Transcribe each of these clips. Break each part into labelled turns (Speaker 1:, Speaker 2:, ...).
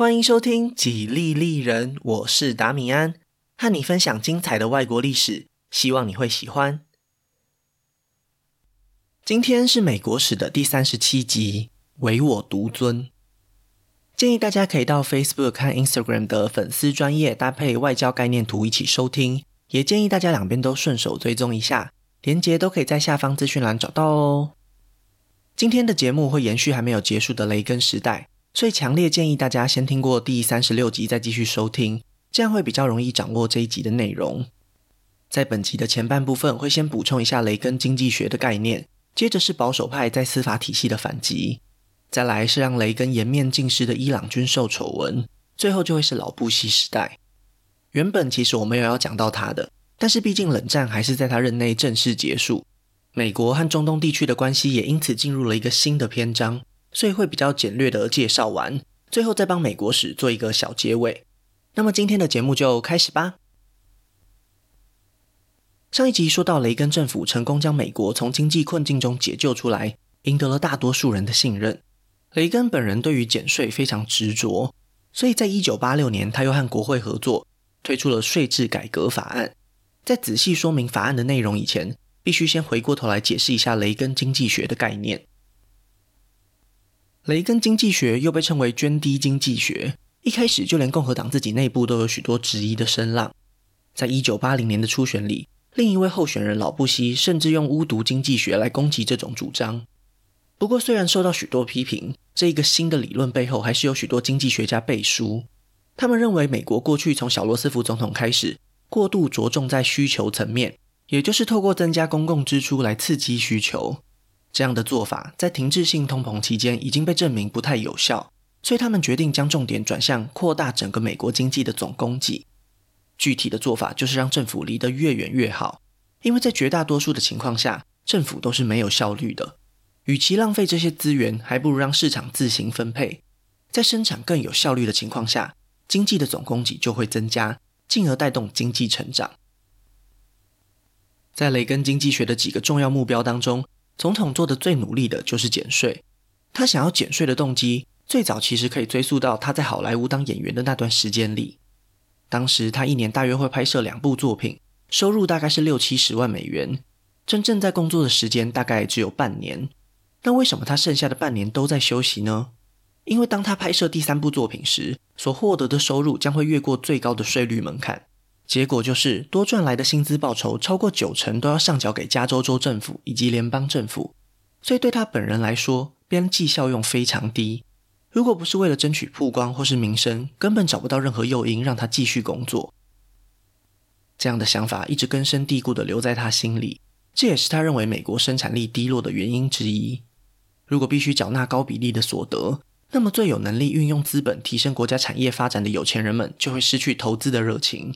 Speaker 1: 欢迎收听《几利利人》，我是达米安，和你分享精彩的外国历史，希望你会喜欢。今天是美国史的第三十七集，唯我独尊。建议大家可以到 Facebook 和 Instagram 的粉丝专业搭配外交概念图一起收听，也建议大家两边都顺手追踪一下，连结都可以在下方资讯栏找到哦。今天的节目会延续还没有结束的雷根时代。所以，强烈建议大家先听过第三十六集，再继续收听，这样会比较容易掌握这一集的内容。在本集的前半部分，会先补充一下雷根经济学的概念，接着是保守派在司法体系的反击，再来是让雷根颜面尽失的伊朗军售丑闻，最后就会是老布希时代。原本其实我没有要讲到他的，但是毕竟冷战还是在他任内正式结束，美国和中东地区的关系也因此进入了一个新的篇章。所以会比较简略的介绍完，最后再帮美国史做一个小结尾。那么今天的节目就开始吧。上一集说到雷根政府成功将美国从经济困境中解救出来，赢得了大多数人的信任。雷根本人对于减税非常执着，所以在一九八六年，他又和国会合作，推出了税制改革法案。在仔细说明法案的内容以前，必须先回过头来解释一下雷根经济学的概念。雷根经济学又被称为涓滴经济学，一开始就连共和党自己内部都有许多质疑的声浪。在一九八零年的初选里，另一位候选人老布希甚至用巫毒经济学来攻击这种主张。不过，虽然受到许多批评，这一个新的理论背后还是有许多经济学家背书。他们认为，美国过去从小罗斯福总统开始，过度着重在需求层面，也就是透过增加公共支出来刺激需求。这样的做法在停滞性通膨期间已经被证明不太有效，所以他们决定将重点转向扩大整个美国经济的总供给。具体的做法就是让政府离得越远越好，因为在绝大多数的情况下，政府都是没有效率的。与其浪费这些资源，还不如让市场自行分配。在生产更有效率的情况下，经济的总供给就会增加，进而带动经济成长。在雷根经济学的几个重要目标当中，总统做的最努力的就是减税。他想要减税的动机，最早其实可以追溯到他在好莱坞当演员的那段时间里。当时他一年大约会拍摄两部作品，收入大概是六七十万美元。真正在工作的时间大概只有半年。那为什么他剩下的半年都在休息呢？因为当他拍摄第三部作品时，所获得的收入将会越过最高的税率门槛。结果就是，多赚来的薪资报酬超过九成都要上缴给加州州政府以及联邦政府，所以对他本人来说，边际效用非常低。如果不是为了争取曝光或是名声，根本找不到任何诱因让他继续工作。这样的想法一直根深蒂固地留在他心里，这也是他认为美国生产力低落的原因之一。如果必须缴纳高比例的所得，那么最有能力运用资本提升国家产业发展的有钱人们就会失去投资的热情。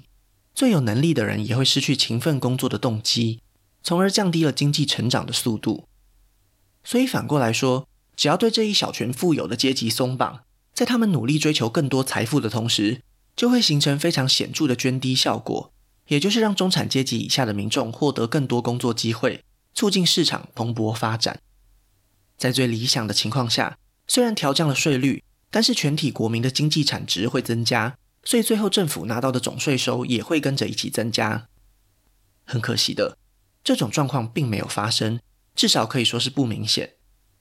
Speaker 1: 最有能力的人也会失去勤奋工作的动机，从而降低了经济成长的速度。所以反过来说，只要对这一小群富有的阶级松绑，在他们努力追求更多财富的同时，就会形成非常显著的涓滴效果，也就是让中产阶级以下的民众获得更多工作机会，促进市场蓬勃发展。在最理想的情况下，虽然调降了税率，但是全体国民的经济产值会增加。所以最后政府拿到的总税收也会跟着一起增加。很可惜的，这种状况并没有发生，至少可以说是不明显。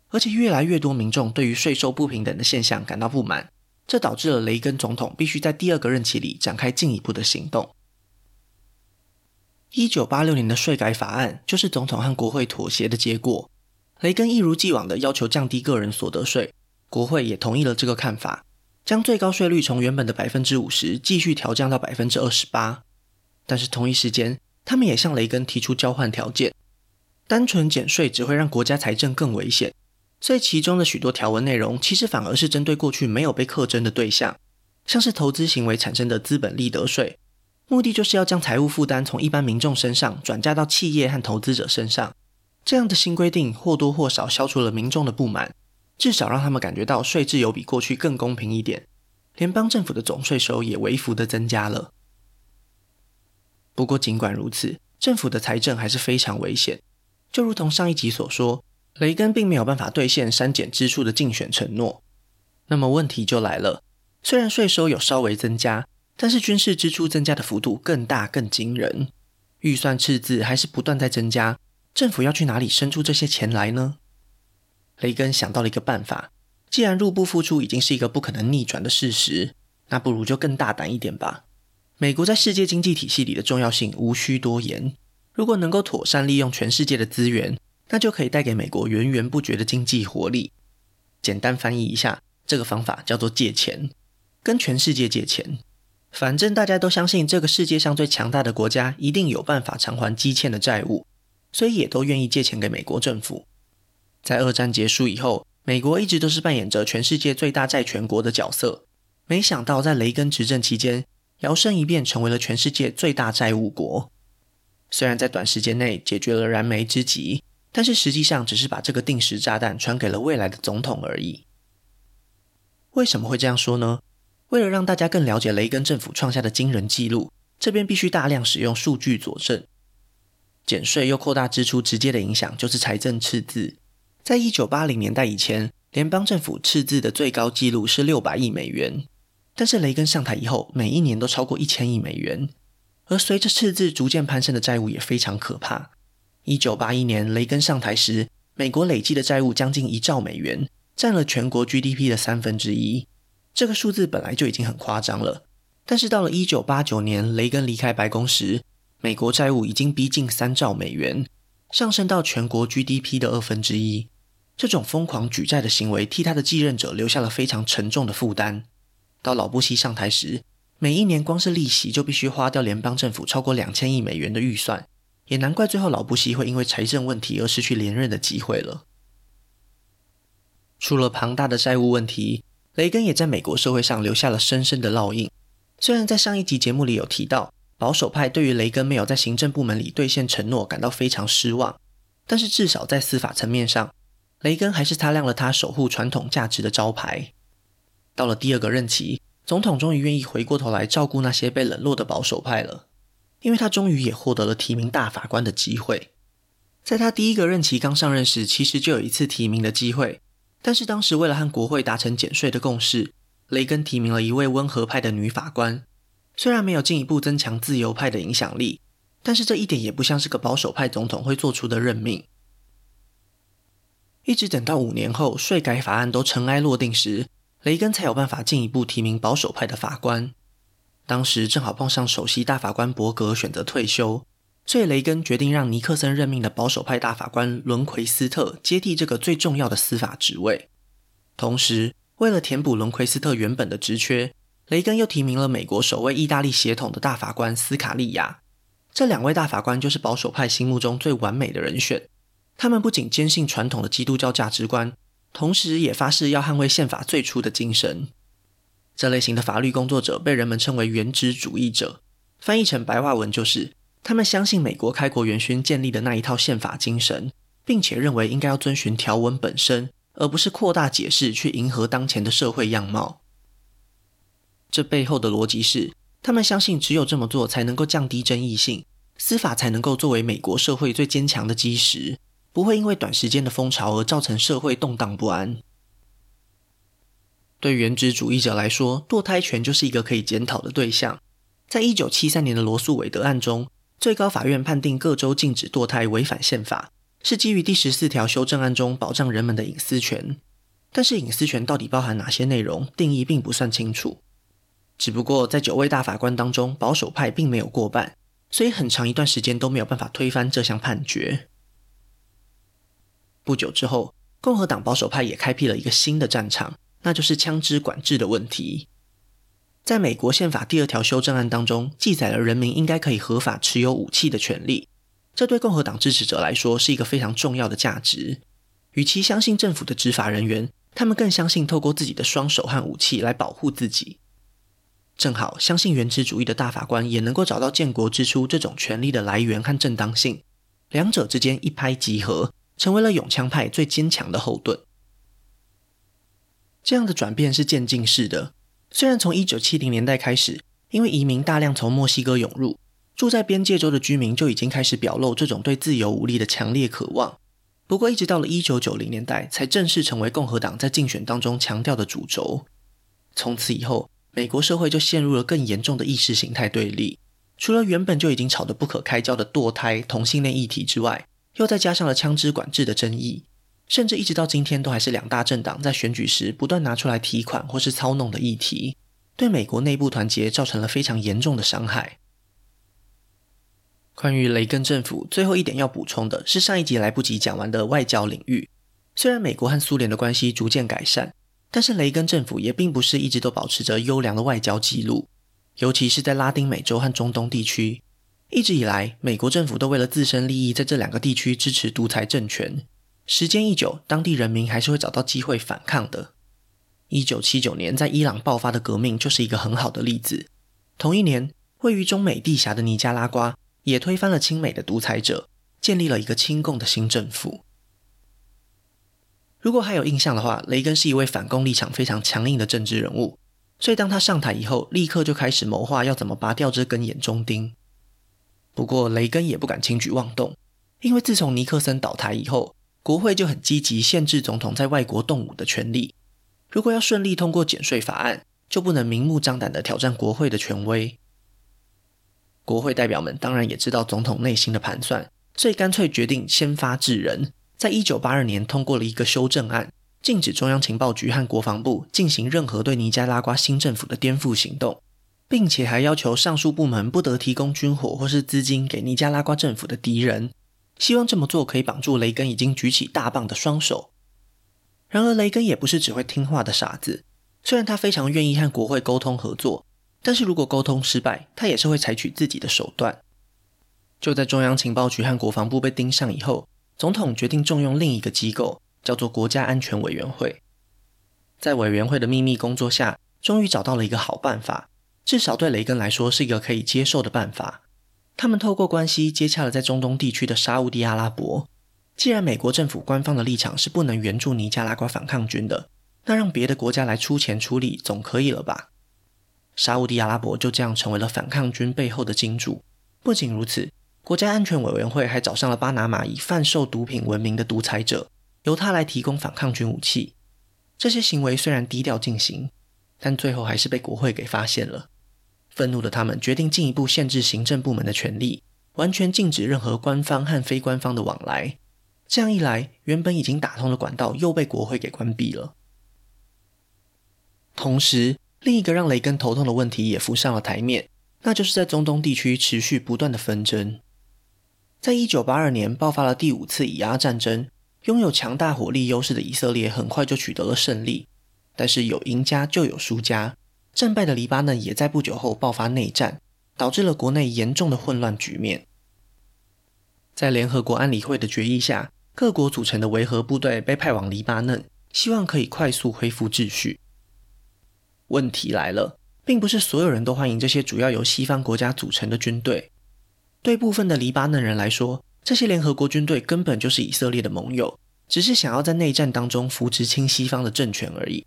Speaker 1: 而且越来越多民众对于税收不平等的现象感到不满，这导致了雷根总统必须在第二个任期里展开进一步的行动。一九八六年的税改法案就是总统和国会妥协的结果。雷根一如既往的要求降低个人所得税，国会也同意了这个看法。将最高税率从原本的百分之五十继续调降到百分之二十八，但是同一时间，他们也向雷根提出交换条件。单纯减税只会让国家财政更危险，所以其中的许多条文内容其实反而是针对过去没有被课征的对象，像是投资行为产生的资本利得税，目的就是要将财务负担从一般民众身上转嫁到企业和投资者身上。这样的新规定或多或少消除了民众的不满。至少让他们感觉到税制有比过去更公平一点，联邦政府的总税收也微幅的增加了。不过尽管如此，政府的财政还是非常危险。就如同上一集所说，雷根并没有办法兑现删减支出的竞选承诺。那么问题就来了，虽然税收有稍微增加，但是军事支出增加的幅度更大更惊人，预算赤字还是不断在增加。政府要去哪里生出这些钱来呢？雷根想到了一个办法，既然入不敷出已经是一个不可能逆转的事实，那不如就更大胆一点吧。美国在世界经济体系里的重要性无需多言，如果能够妥善利用全世界的资源，那就可以带给美国源源不绝的经济活力。简单翻译一下，这个方法叫做借钱，跟全世界借钱。反正大家都相信这个世界上最强大的国家一定有办法偿还积欠的债务。所以也都愿意借钱给美国政府。在二战结束以后，美国一直都是扮演着全世界最大债权国的角色。没想到在雷根执政期间，摇身一变成为了全世界最大债务国。虽然在短时间内解决了燃眉之急，但是实际上只是把这个定时炸弹传给了未来的总统而已。为什么会这样说呢？为了让大家更了解雷根政府创下的惊人纪录，这边必须大量使用数据佐证。减税又扩大支出，直接的影响就是财政赤字。在一九八零年代以前，联邦政府赤字的最高纪录是六百亿美元，但是雷根上台以后，每一年都超过一千亿美元。而随着赤字逐渐攀升的债务也非常可怕。一九八一年雷根上台时，美国累计的债务将近一兆美元，占了全国 GDP 的三分之一。这个数字本来就已经很夸张了，但是到了一九八九年雷根离开白宫时，美国债务已经逼近三兆美元，上升到全国 GDP 的二分之一。这种疯狂举债的行为，替他的继任者留下了非常沉重的负担。到老布希上台时，每一年光是利息就必须花掉联邦政府超过两千亿美元的预算，也难怪最后老布希会因为财政问题而失去连任的机会了。除了庞大的债务问题，雷根也在美国社会上留下了深深的烙印。虽然在上一集节目里有提到，保守派对于雷根没有在行政部门里兑现承诺感到非常失望，但是至少在司法层面上，雷根还是擦亮了他守护传统价值的招牌。到了第二个任期，总统终于愿意回过头来照顾那些被冷落的保守派了，因为他终于也获得了提名大法官的机会。在他第一个任期刚上任时，其实就有一次提名的机会，但是当时为了和国会达成减税的共识，雷根提名了一位温和派的女法官。虽然没有进一步增强自由派的影响力，但是这一点也不像是个保守派总统会做出的任命。一直等到五年后税改法案都尘埃落定时，雷根才有办法进一步提名保守派的法官。当时正好碰上首席大法官伯格选择退休，所以雷根决定让尼克森任命的保守派大法官伦奎斯特接替这个最重要的司法职位。同时，为了填补伦奎斯特原本的职缺，雷根又提名了美国首位意大利血统的大法官斯卡利亚，这两位大法官就是保守派心目中最完美的人选。他们不仅坚信传统的基督教价值观，同时也发誓要捍卫宪法最初的精神。这类型的法律工作者被人们称为原旨主义者，翻译成白话文就是他们相信美国开国元勋建立的那一套宪法精神，并且认为应该要遵循条文本身，而不是扩大解释去迎合当前的社会样貌。这背后的逻辑是，他们相信只有这么做才能够降低争议性，司法才能够作为美国社会最坚强的基石，不会因为短时间的风潮而造成社会动荡不安。对原旨主义者来说，堕胎权就是一个可以检讨的对象。在一九七三年的罗素韦德案中，最高法院判定各州禁止堕胎违反宪法，是基于第十四条修正案中保障人们的隐私权。但是隐私权到底包含哪些内容，定义并不算清楚。只不过在九位大法官当中，保守派并没有过半，所以很长一段时间都没有办法推翻这项判决。不久之后，共和党保守派也开辟了一个新的战场，那就是枪支管制的问题。在美国宪法第二条修正案当中，记载了人民应该可以合法持有武器的权利，这对共和党支持者来说是一个非常重要的价值。与其相信政府的执法人员，他们更相信透过自己的双手和武器来保护自己。正好，相信原旨主义的大法官也能够找到建国之初这种权力的来源和正当性，两者之间一拍即合，成为了永枪派最坚强的后盾。这样的转变是渐进式的，虽然从一九七零年代开始，因为移民大量从墨西哥涌入，住在边界州的居民就已经开始表露这种对自由武力的强烈渴望。不过，一直到了一九九零年代，才正式成为共和党在竞选当中强调的主轴。从此以后，美国社会就陷入了更严重的意识形态对立。除了原本就已经吵得不可开交的堕胎、同性恋议题之外，又再加上了枪支管制的争议，甚至一直到今天都还是两大政党在选举时不断拿出来提款或是操弄的议题，对美国内部团结造成了非常严重的伤害。关于雷根政府，最后一点要补充的是上一集来不及讲完的外交领域。虽然美国和苏联的关系逐渐改善，但是雷根政府也并不是一直都保持着优良的外交记录。尤其是在拉丁美洲和中东地区，一直以来，美国政府都为了自身利益，在这两个地区支持独裁政权。时间一久，当地人民还是会找到机会反抗的。一九七九年在伊朗爆发的革命就是一个很好的例子。同一年，位于中美地峡的尼加拉瓜也推翻了亲美的独裁者，建立了一个亲共的新政府。如果还有印象的话，雷根是一位反共立场非常强硬的政治人物。所以，当他上台以后，立刻就开始谋划要怎么拔掉这根眼中钉。不过，雷根也不敢轻举妄动，因为自从尼克森倒台以后，国会就很积极限制总统在外国动武的权利。如果要顺利通过减税法案，就不能明目张胆地挑战国会的权威。国会代表们当然也知道总统内心的盘算，所以干脆决定先发制人，在一九八二年通过了一个修正案。禁止中央情报局和国防部进行任何对尼加拉瓜新政府的颠覆行动，并且还要求上述部门不得提供军火或是资金给尼加拉瓜政府的敌人，希望这么做可以绑住雷根已经举起大棒的双手。然而，雷根也不是只会听话的傻子，虽然他非常愿意和国会沟通合作，但是如果沟通失败，他也是会采取自己的手段。就在中央情报局和国防部被盯上以后，总统决定重用另一个机构。叫做国家安全委员会，在委员会的秘密工作下，终于找到了一个好办法，至少对雷根来说是一个可以接受的办法。他们透过关系接洽了在中东地区的沙乌地阿拉伯。既然美国政府官方的立场是不能援助尼加拉瓜反抗军的，那让别的国家来出钱出力总可以了吧？沙乌地阿拉伯就这样成为了反抗军背后的金主。不仅如此，国家安全委员会还找上了巴拿马以贩售毒品闻名的独裁者。由他来提供反抗军武器，这些行为虽然低调进行，但最后还是被国会给发现了。愤怒的他们决定进一步限制行政部门的权力，完全禁止任何官方和非官方的往来。这样一来，原本已经打通的管道又被国会给关闭了。同时，另一个让雷根头痛的问题也浮上了台面，那就是在中东地区持续不断的纷争。在一九八二年爆发了第五次以阿战争。拥有强大火力优势的以色列很快就取得了胜利，但是有赢家就有输家。战败的黎巴嫩也在不久后爆发内战，导致了国内严重的混乱局面。在联合国安理会的决议下，各国组成的维和部队被派往黎巴嫩，希望可以快速恢复秩序。问题来了，并不是所有人都欢迎这些主要由西方国家组成的军队。对部分的黎巴嫩人来说，这些联合国军队根本就是以色列的盟友，只是想要在内战当中扶持亲西方的政权而已。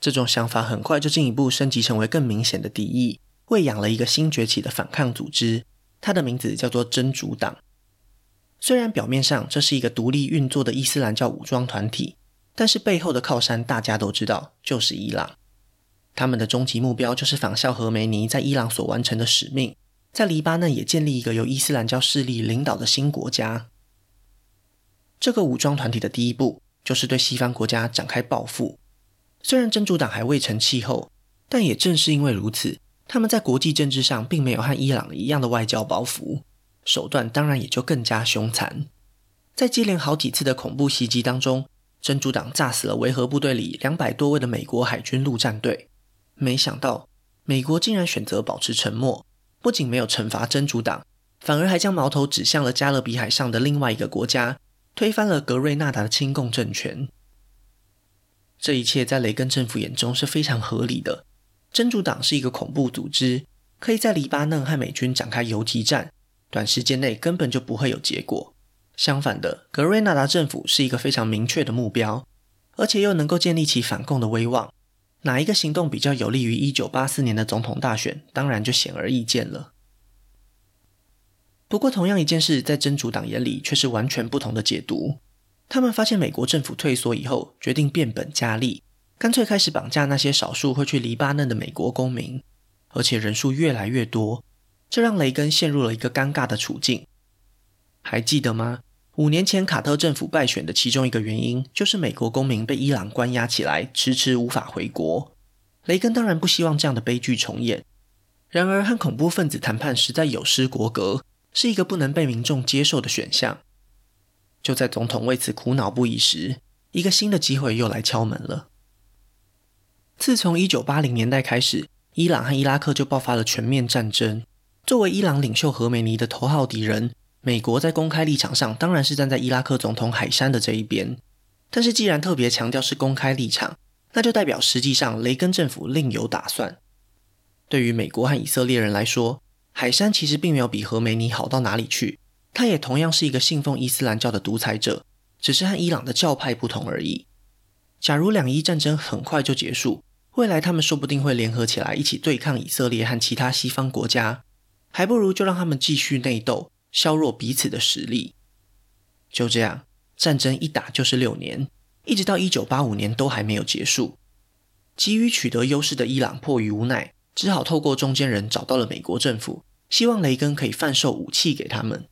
Speaker 1: 这种想法很快就进一步升级成为更明显的敌意，喂养了一个新崛起的反抗组织，它的名字叫做真主党。虽然表面上这是一个独立运作的伊斯兰教武装团体，但是背后的靠山大家都知道，就是伊朗。他们的终极目标就是仿效何梅尼在伊朗所完成的使命。在黎巴嫩也建立一个由伊斯兰教势力领导的新国家。这个武装团体的第一步就是对西方国家展开报复。虽然真主党还未成气候，但也正是因为如此，他们在国际政治上并没有和伊朗一样的外交包袱，手段当然也就更加凶残。在接连好几次的恐怖袭击当中，真主党炸死了维和部队里两百多位的美国海军陆战队。没想到，美国竟然选择保持沉默。不仅没有惩罚真主党，反而还将矛头指向了加勒比海上的另外一个国家，推翻了格瑞纳达的亲共政权。这一切在雷根政府眼中是非常合理的。真主党是一个恐怖组织，可以在黎巴嫩和美军展开游击战，短时间内根本就不会有结果。相反的，格瑞纳达政府是一个非常明确的目标，而且又能够建立起反共的威望。哪一个行动比较有利于一九八四年的总统大选，当然就显而易见了。不过，同样一件事，在真主党眼里却是完全不同的解读。他们发现美国政府退缩以后，决定变本加厉，干脆开始绑架那些少数会去黎巴嫩的美国公民，而且人数越来越多，这让雷根陷入了一个尴尬的处境。还记得吗？五年前卡特政府败选的其中一个原因，就是美国公民被伊朗关押起来，迟迟无法回国。雷根当然不希望这样的悲剧重演。然而，和恐怖分子谈判实在有失国格，是一个不能被民众接受的选项。就在总统为此苦恼不已时，一个新的机会又来敲门了。自从1980年代开始，伊朗和伊拉克就爆发了全面战争。作为伊朗领袖何梅尼的头号敌人，美国在公开立场上当然是站在伊拉克总统海山的这一边。但是，既然特别强调是公开立场，那就代表实际上雷根政府另有打算。对于美国和以色列人来说，海山其实并没有比何梅尼好到哪里去。他也同样是一个信奉伊斯兰教的独裁者，只是和伊朗的教派不同而已。假如两伊战争很快就结束，未来他们说不定会联合起来一起对抗以色列和其他西方国家，还不如就让他们继续内斗，削弱彼此的实力。就这样，战争一打就是六年，一直到一九八五年都还没有结束。急于取得优势的伊朗迫于无奈。只好透过中间人找到了美国政府，希望雷根可以贩售武器给他们。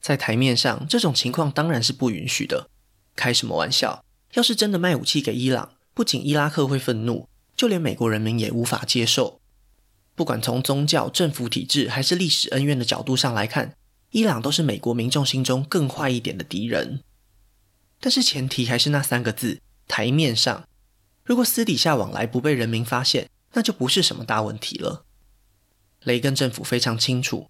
Speaker 1: 在台面上，这种情况当然是不允许的。开什么玩笑？要是真的卖武器给伊朗，不仅伊拉克会愤怒，就连美国人民也无法接受。不管从宗教、政府体制还是历史恩怨的角度上来看，伊朗都是美国民众心中更坏一点的敌人。但是前提还是那三个字：台面上。如果私底下往来不被人民发现，那就不是什么大问题了。雷根政府非常清楚，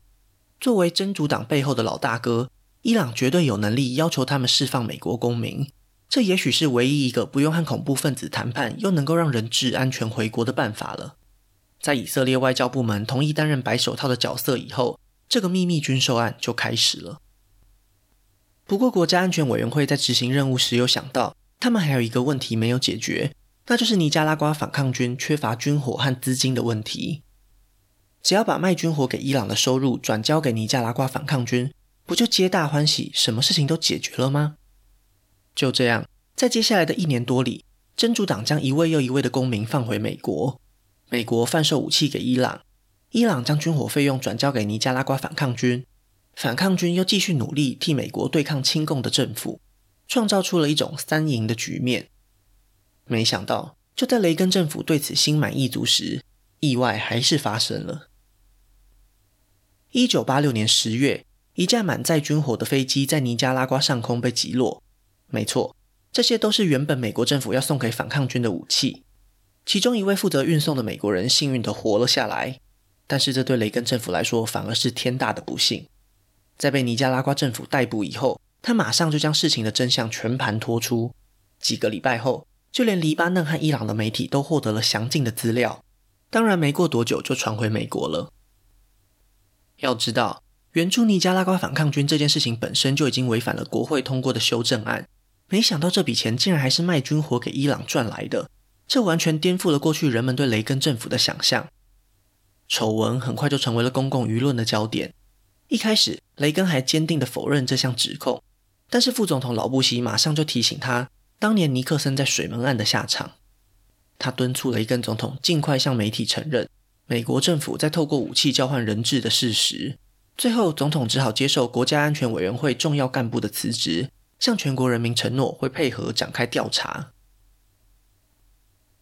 Speaker 1: 作为真主党背后的老大哥，伊朗绝对有能力要求他们释放美国公民。这也许是唯一一个不用和恐怖分子谈判，又能够让人质安全回国的办法了。在以色列外交部门同意担任白手套的角色以后，这个秘密军售案就开始了。不过，国家安全委员会在执行任务时有想到，他们还有一个问题没有解决。那就是尼加拉瓜反抗军缺乏军火和资金的问题。只要把卖军火给伊朗的收入转交给尼加拉瓜反抗军，不就皆大欢喜，什么事情都解决了吗？就这样，在接下来的一年多里，真主党将一位又一位的公民放回美国，美国贩售武器给伊朗，伊朗将军火费用转交给尼加拉瓜反抗军，反抗军又继续努力替美国对抗亲共的政府，创造出了一种三赢的局面。没想到，就在雷根政府对此心满意足时，意外还是发生了。一九八六年十月，一架满载军火的飞机在尼加拉瓜上空被击落。没错，这些都是原本美国政府要送给反抗军的武器。其中一位负责运送的美国人幸运地活了下来，但是这对雷根政府来说反而是天大的不幸。在被尼加拉瓜政府逮捕以后，他马上就将事情的真相全盘托出。几个礼拜后，就连黎巴嫩和伊朗的媒体都获得了详尽的资料，当然没过多久就传回美国了。要知道，援助尼加拉瓜反抗军这件事情本身就已经违反了国会通过的修正案，没想到这笔钱竟然还是卖军火给伊朗赚来的，这完全颠覆了过去人们对雷根政府的想象。丑闻很快就成为了公共舆论的焦点。一开始，雷根还坚定地否认这项指控，但是副总统老布希马上就提醒他。当年尼克森在水门案的下场，他敦促雷根总统尽快向媒体承认美国政府在透过武器交换人质的事实。最后，总统只好接受国家安全委员会重要干部的辞职，向全国人民承诺会配合展开调查。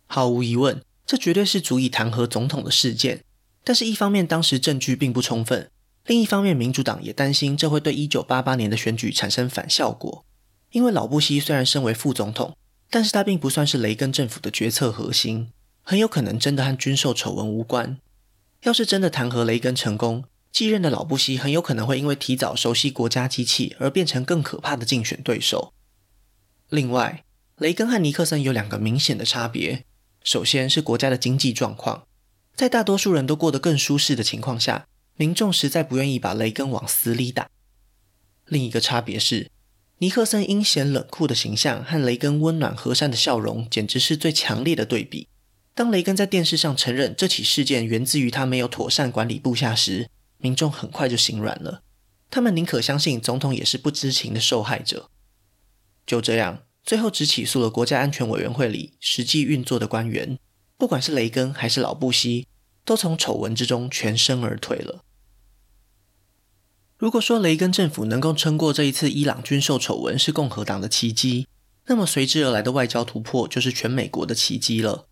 Speaker 1: 毫无疑问，这绝对是足以弹劾总统的事件。但是，一方面当时证据并不充分，另一方面民主党也担心这会对一九八八年的选举产生反效果。因为老布希虽然身为副总统，但是他并不算是雷根政府的决策核心，很有可能真的和军售丑闻无关。要是真的弹劾雷根成功，继任的老布希很有可能会因为提早熟悉国家机器而变成更可怕的竞选对手。另外，雷根和尼克森有两个明显的差别，首先是国家的经济状况，在大多数人都过得更舒适的情况下，民众实在不愿意把雷根往死里打。另一个差别是，尼克森阴险冷酷的形象和雷根温暖和善的笑容，简直是最强烈的对比。当雷根在电视上承认这起事件源自于他没有妥善管理部下时，民众很快就心软了。他们宁可相信总统也是不知情的受害者。就这样，最后只起诉了国家安全委员会里实际运作的官员，不管是雷根还是老布希，都从丑闻之中全身而退了。如果说雷根政府能够撑过这一次伊朗军售丑闻是共和党的奇迹，那么随之而来的外交突破就是全美国的奇迹了。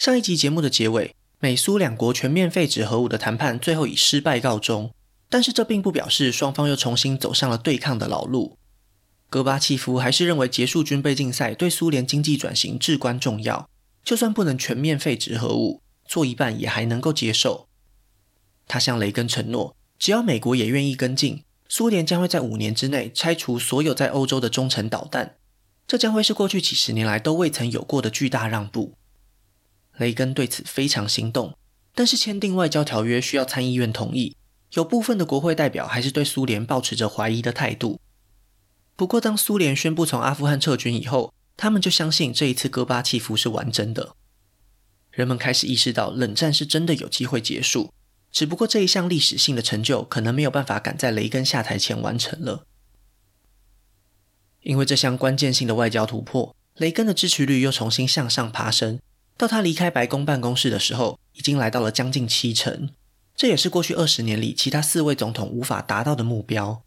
Speaker 1: 上一集节目的结尾，美苏两国全面废止核武的谈判最后以失败告终，但是这并不表示双方又重新走上了对抗的老路。戈巴契夫还是认为结束军备竞赛对苏联经济转型至关重要，就算不能全面废止核武，做一半也还能够接受。他向雷根承诺，只要美国也愿意跟进，苏联将会在五年之内拆除所有在欧洲的中程导弹，这将会是过去几十年来都未曾有过的巨大让步。雷根对此非常心动，但是签订外交条约需要参议院同意，有部分的国会代表还是对苏联抱持着怀疑的态度。不过，当苏联宣布从阿富汗撤军以后，他们就相信这一次戈巴契夫是完真的。人们开始意识到，冷战是真的有机会结束，只不过这一项历史性的成就可能没有办法赶在雷根下台前完成了。因为这项关键性的外交突破，雷根的支持率又重新向上爬升，到他离开白宫办公室的时候，已经来到了将近七成。这也是过去二十年里其他四位总统无法达到的目标。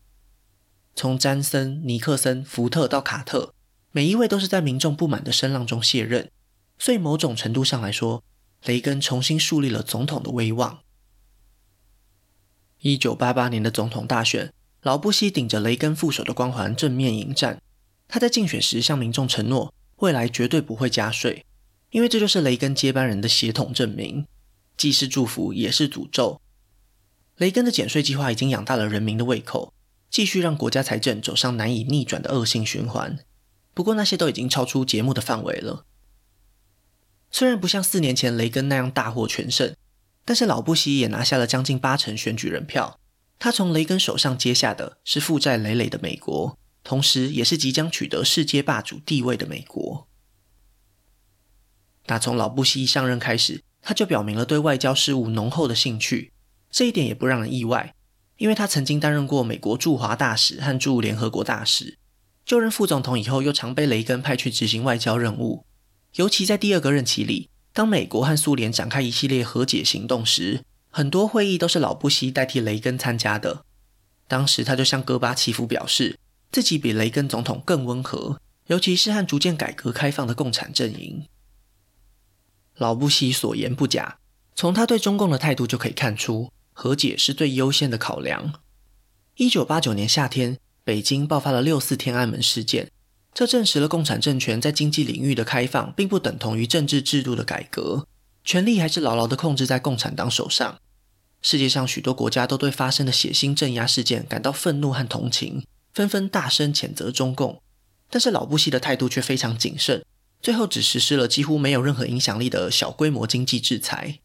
Speaker 1: 从詹森、尼克森、福特到卡特，每一位都是在民众不满的声浪中卸任，所以某种程度上来说，雷根重新树立了总统的威望。一九八八年的总统大选，老布希顶着雷根副手的光环正面迎战。他在竞选时向民众承诺，未来绝对不会加税，因为这就是雷根接班人的血统证明，既是祝福也是诅咒。雷根的减税计划已经养大了人民的胃口。继续让国家财政走上难以逆转的恶性循环。不过那些都已经超出节目的范围了。虽然不像四年前雷根那样大获全胜，但是老布希也拿下了将近八成选举人票。他从雷根手上接下的是负债累累的美国，同时也是即将取得世界霸主地位的美国。打从老布希一上任开始，他就表明了对外交事务浓厚的兴趣，这一点也不让人意外。因为他曾经担任过美国驻华大使和驻联合国大使，就任副总统以后，又常被雷根派去执行外交任务。尤其在第二个任期里，当美国和苏联展开一系列和解行动时，很多会议都是老布希代替雷根参加的。当时他就向戈巴契夫表示，自己比雷根总统更温和，尤其是和逐渐改革开放的共产阵营。老布希所言不假，从他对中共的态度就可以看出。和解是最优先的考量。一九八九年夏天，北京爆发了六四天安门事件，这证实了共产政权在经济领域的开放，并不等同于政治制度的改革，权力还是牢牢地控制在共产党手上。世界上许多国家都对发生的血腥镇压事件感到愤怒和同情，纷纷大声谴责中共。但是老布希的态度却非常谨慎，最后只实施了几乎没有任何影响力的小规模经济制裁。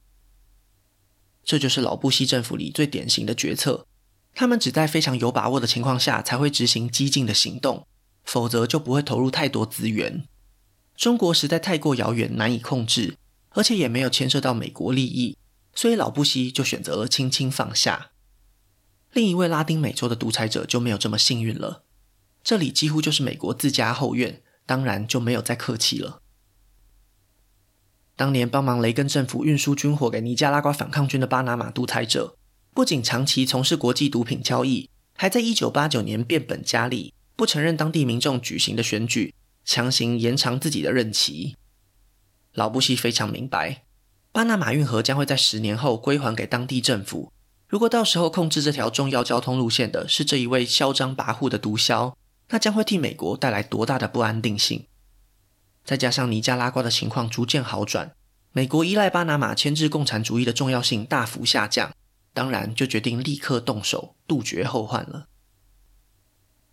Speaker 1: 这就是老布希政府里最典型的决策，他们只在非常有把握的情况下才会执行激进的行动，否则就不会投入太多资源。中国实在太过遥远，难以控制，而且也没有牵涉到美国利益，所以老布希就选择了轻轻放下。另一位拉丁美洲的独裁者就没有这么幸运了，这里几乎就是美国自家后院，当然就没有再客气了。当年帮忙雷根政府运输军火给尼加拉瓜反抗军的巴拿马独裁者，不仅长期从事国际毒品交易，还在1989年变本加厉，不承认当地民众举行的选举，强行延长自己的任期。老布希非常明白，巴拿马运河将会在十年后归还给当地政府。如果到时候控制这条重要交通路线的是这一位嚣张跋扈的毒枭，那将会替美国带来多大的不安定性？再加上尼加拉瓜的情况逐渐好转，美国依赖巴拿马牵制共产主义的重要性大幅下降，当然就决定立刻动手杜绝后患了。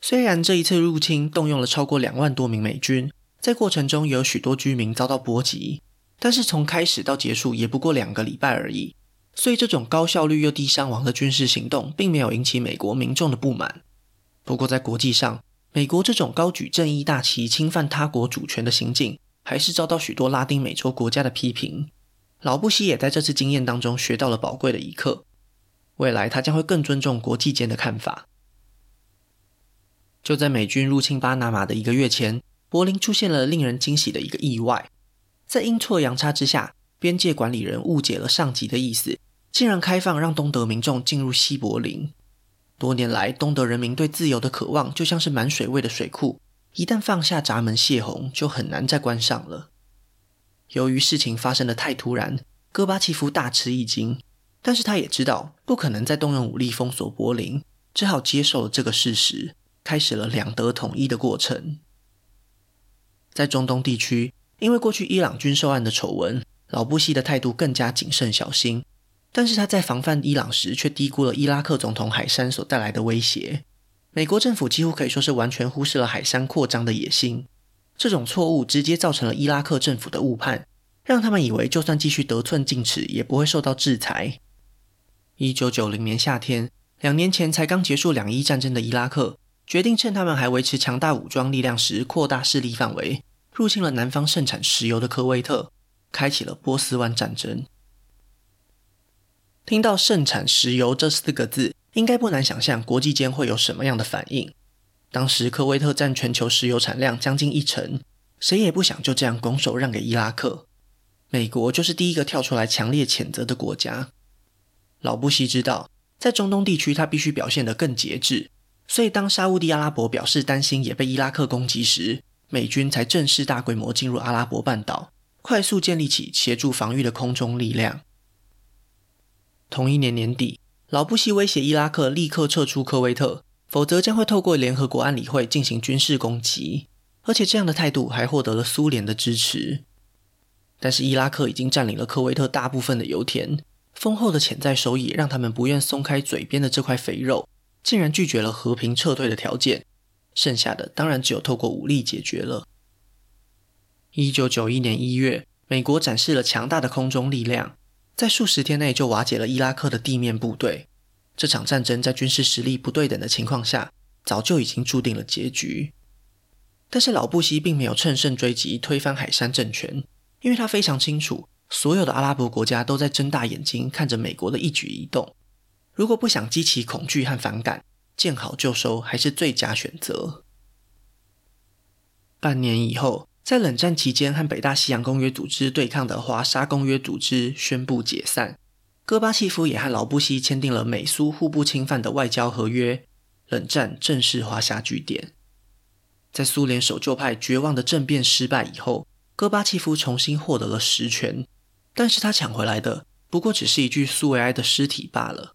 Speaker 1: 虽然这一次入侵动用了超过两万多名美军，在过程中有许多居民遭到波及，但是从开始到结束也不过两个礼拜而已，所以这种高效率又低伤亡的军事行动并没有引起美国民众的不满。不过在国际上，美国这种高举正义大旗、侵犯他国主权的行径，还是遭到许多拉丁美洲国家的批评。老布希也在这次经验当中学到了宝贵的一课，未来他将会更尊重国际间的看法。就在美军入侵巴拿马的一个月前，柏林出现了令人惊喜的一个意外，在阴错阳差之下，边界管理人误解了上级的意思，竟然开放让东德民众进入西柏林。多年来，东德人民对自由的渴望就像是满水位的水库，一旦放下闸门泄洪，就很难再关上了。由于事情发生得太突然，戈巴契夫大吃一惊，但是他也知道不可能再动用武力封锁柏林，只好接受了这个事实，开始了两德统一的过程。在中东地区，因为过去伊朗军售案的丑闻，老布希的态度更加谨慎小心。但是他在防范伊朗时，却低估了伊拉克总统海珊所带来的威胁。美国政府几乎可以说是完全忽视了海珊扩张的野心。这种错误直接造成了伊拉克政府的误判，让他们以为就算继续得寸进尺，也不会受到制裁。一九九零年夏天，两年前才刚结束两伊战争的伊拉克，决定趁他们还维持强大武装力量时，扩大势力范围，入侵了南方盛产石油的科威特，开启了波斯湾战争。听到“盛产石油”这四个字，应该不难想象国际间会有什么样的反应。当时科威特占全球石油产量将近一成，谁也不想就这样拱手让给伊拉克。美国就是第一个跳出来强烈谴责的国家。老布希知道，在中东地区他必须表现得更节制，所以当沙乌地阿拉伯表示担心也被伊拉克攻击时，美军才正式大规模进入阿拉伯半岛，快速建立起协助防御的空中力量。同一年年底，老布希威胁伊拉克立刻撤出科威特，否则将会透过联合国安理会进行军事攻击。而且这样的态度还获得了苏联的支持。但是伊拉克已经占领了科威特大部分的油田，丰厚的潜在收益让他们不愿松开嘴边的这块肥肉，竟然拒绝了和平撤退的条件。剩下的当然只有透过武力解决了。一九九一年一月，美国展示了强大的空中力量。在数十天内就瓦解了伊拉克的地面部队。这场战争在军事实力不对等的情况下，早就已经注定了结局。但是老布希并没有乘胜追击，推翻海珊政权，因为他非常清楚，所有的阿拉伯国家都在睁大眼睛看着美国的一举一动。如果不想激起恐惧和反感，见好就收还是最佳选择。半年以后。在冷战期间和北大西洋公约组织对抗的华沙公约组织宣布解散，戈巴契夫也和老布希签订了美苏互不侵犯的外交合约，冷战正式画下句点。在苏联守旧派绝望的政变失败以后，戈巴契夫重新获得了实权，但是他抢回来的不过只是一具苏维埃的尸体罢了。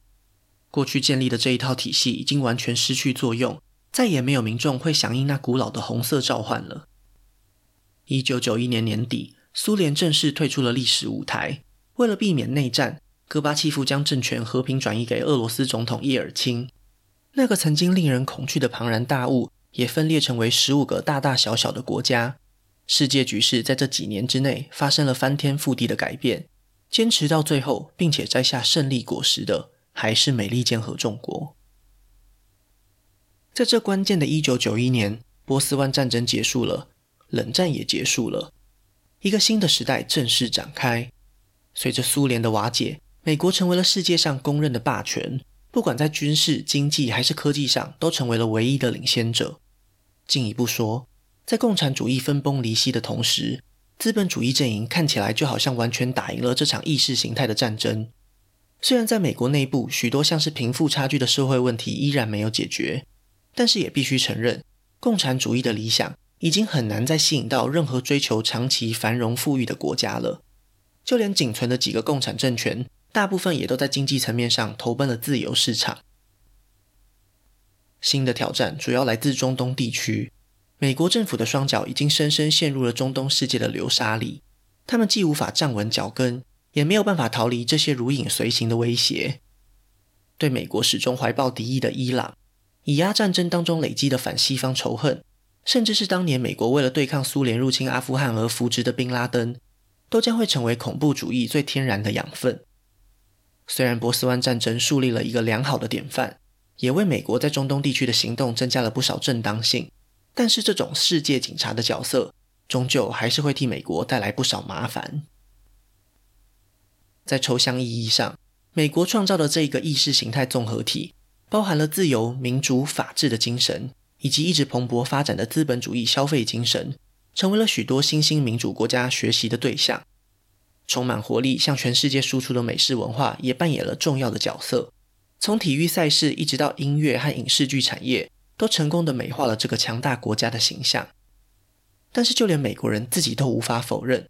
Speaker 1: 过去建立的这一套体系已经完全失去作用，再也没有民众会响应那古老的红色召唤了。一九九一年年底，苏联正式退出了历史舞台。为了避免内战，戈巴契夫将政权和平转移给俄罗斯总统叶尔钦。那个曾经令人恐惧的庞然大物，也分裂成为十五个大大小小的国家。世界局势在这几年之内发生了翻天覆地的改变。坚持到最后，并且摘下胜利果实的，还是美利坚合众国。在这关键的一九九一年，波斯湾战争结束了。冷战也结束了，一个新的时代正式展开。随着苏联的瓦解，美国成为了世界上公认的霸权，不管在军事、经济还是科技上，都成为了唯一的领先者。进一步说，在共产主义分崩离析的同时，资本主义阵营看起来就好像完全打赢了这场意识形态的战争。虽然在美国内部，许多像是贫富差距的社会问题依然没有解决，但是也必须承认，共产主义的理想。已经很难再吸引到任何追求长期繁荣富裕的国家了。就连仅存的几个共产政权，大部分也都在经济层面上投奔了自由市场。新的挑战主要来自中东地区，美国政府的双脚已经深深陷入了中东世界的流沙里，他们既无法站稳脚跟，也没有办法逃离这些如影随形的威胁。对美国始终怀抱敌意的伊朗，以阿战争当中累积的反西方仇恨。甚至是当年美国为了对抗苏联入侵阿富汗而扶植的宾拉登，都将会成为恐怖主义最天然的养分。虽然波斯湾战争树立了一个良好的典范，也为美国在中东地区的行动增加了不少正当性，但是这种世界警察的角色，终究还是会替美国带来不少麻烦。在抽象意义上，美国创造的这一个意识形态综合体，包含了自由、民主、法治的精神。以及一直蓬勃发展的资本主义消费精神，成为了许多新兴民主国家学习的对象。充满活力、向全世界输出的美式文化也扮演了重要的角色。从体育赛事一直到音乐和影视剧产业，都成功的美化了这个强大国家的形象。但是，就连美国人自己都无法否认，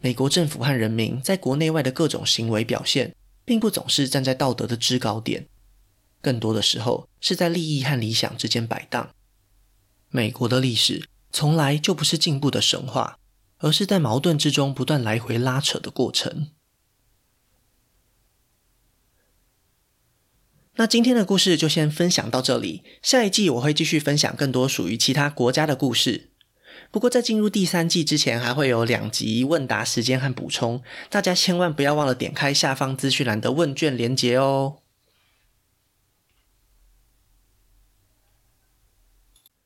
Speaker 1: 美国政府和人民在国内外的各种行为表现，并不总是站在道德的制高点，更多的时候是在利益和理想之间摆荡。美国的历史从来就不是进步的神话。而是在矛盾之中不断来回拉扯的过程。那今天的故事就先分享到这里，下一季我会继续分享更多属于其他国家的故事。不过在进入第三季之前，还会有两集问答时间和补充，大家千万不要忘了点开下方资讯栏的问卷连结哦。